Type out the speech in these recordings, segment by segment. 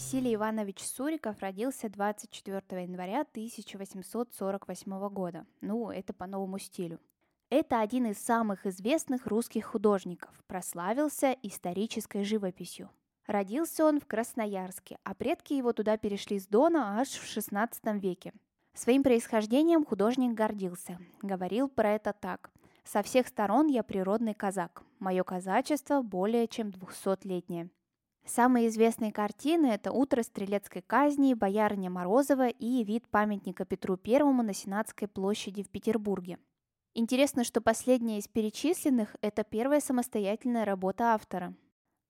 Василий Иванович Суриков родился 24 января 1848 года. Ну, это по новому стилю. Это один из самых известных русских художников, прославился исторической живописью. Родился он в Красноярске, а предки его туда перешли с Дона аж в XVI веке. Своим происхождением художник гордился. Говорил про это так. «Со всех сторон я природный казак. Мое казачество более чем двухсотлетнее. Самые известные картины – это «Утро стрелецкой казни», «Боярыня Морозова» и вид памятника Петру Первому на Сенатской площади в Петербурге. Интересно, что последняя из перечисленных – это первая самостоятельная работа автора.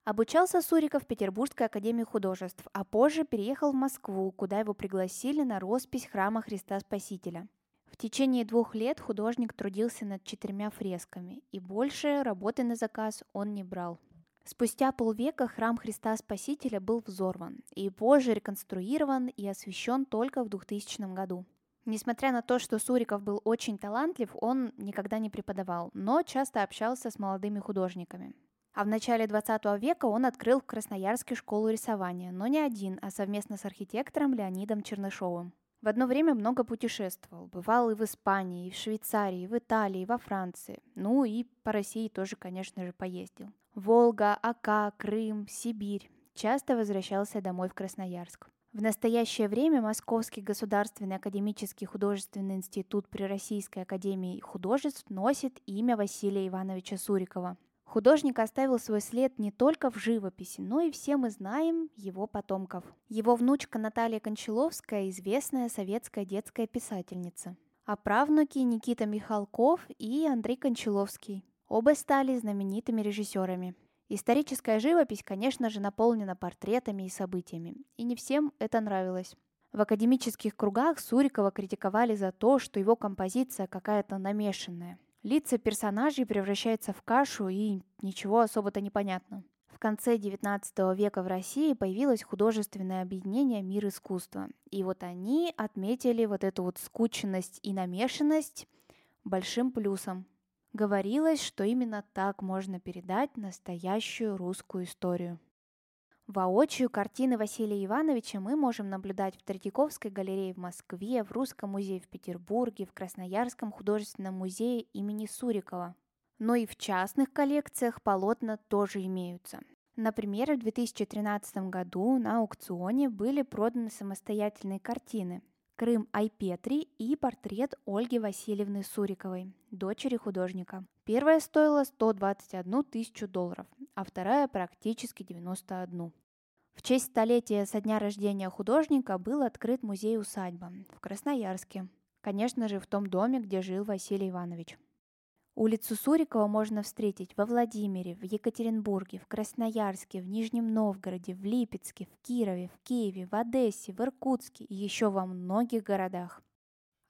Обучался Суриков в Петербургской академии художеств, а позже переехал в Москву, куда его пригласили на роспись храма Христа Спасителя. В течение двух лет художник трудился над четырьмя фресками, и больше работы на заказ он не брал. Спустя полвека храм Христа Спасителя был взорван и позже реконструирован и освящен только в 2000 году. Несмотря на то, что Суриков был очень талантлив, он никогда не преподавал, но часто общался с молодыми художниками. А в начале 20 века он открыл в Красноярске школу рисования, но не один, а совместно с архитектором Леонидом Чернышовым. В одно время много путешествовал. Бывал и в Испании, и в Швейцарии, и в Италии, и во Франции. Ну и по России тоже, конечно же, поездил. Волга, Ака, Крым, Сибирь. Часто возвращался домой в Красноярск. В настоящее время Московский государственный академический художественный институт при Российской академии художеств носит имя Василия Ивановича Сурикова. Художник оставил свой след не только в живописи, но и все мы знаем его потомков. Его внучка Наталья Кончаловская – известная советская детская писательница. А правнуки Никита Михалков и Андрей Кончаловский. Оба стали знаменитыми режиссерами. Историческая живопись, конечно же, наполнена портретами и событиями, и не всем это нравилось. В академических кругах Сурикова критиковали за то, что его композиция какая-то намешанная. Лица персонажей превращаются в кашу, и ничего особо-то не понятно. В конце XIX века в России появилось художественное объединение «Мир искусства». И вот они отметили вот эту вот скученность и намешанность большим плюсом. Говорилось, что именно так можно передать настоящую русскую историю. Воочию картины Василия Ивановича мы можем наблюдать в Третьяковской галерее в Москве, в Русском музее в Петербурге, в Красноярском художественном музее имени Сурикова. Но и в частных коллекциях полотна тоже имеются. Например, в 2013 году на аукционе были проданы самостоятельные картины Крым Айпетри и портрет Ольги Васильевны Суриковой, дочери художника. Первая стоила 121 тысячу долларов, а вторая практически 91. В честь столетия со дня рождения художника был открыт музей-усадьба в Красноярске, конечно же, в том доме, где жил Василий Иванович. Улицу Сурикова можно встретить во Владимире, в Екатеринбурге, в Красноярске, в Нижнем Новгороде, в Липецке, в Кирове, в Киеве, в Одессе, в Иркутске и еще во многих городах.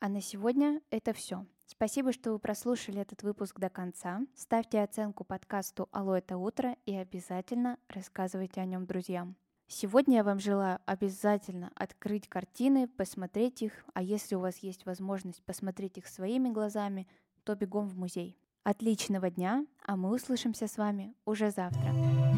А на сегодня это все. Спасибо, что вы прослушали этот выпуск до конца. Ставьте оценку подкасту «Алло, это утро» и обязательно рассказывайте о нем друзьям. Сегодня я вам желаю обязательно открыть картины, посмотреть их, а если у вас есть возможность посмотреть их своими глазами – то бегом в музей. Отличного дня, а мы услышимся с вами уже завтра.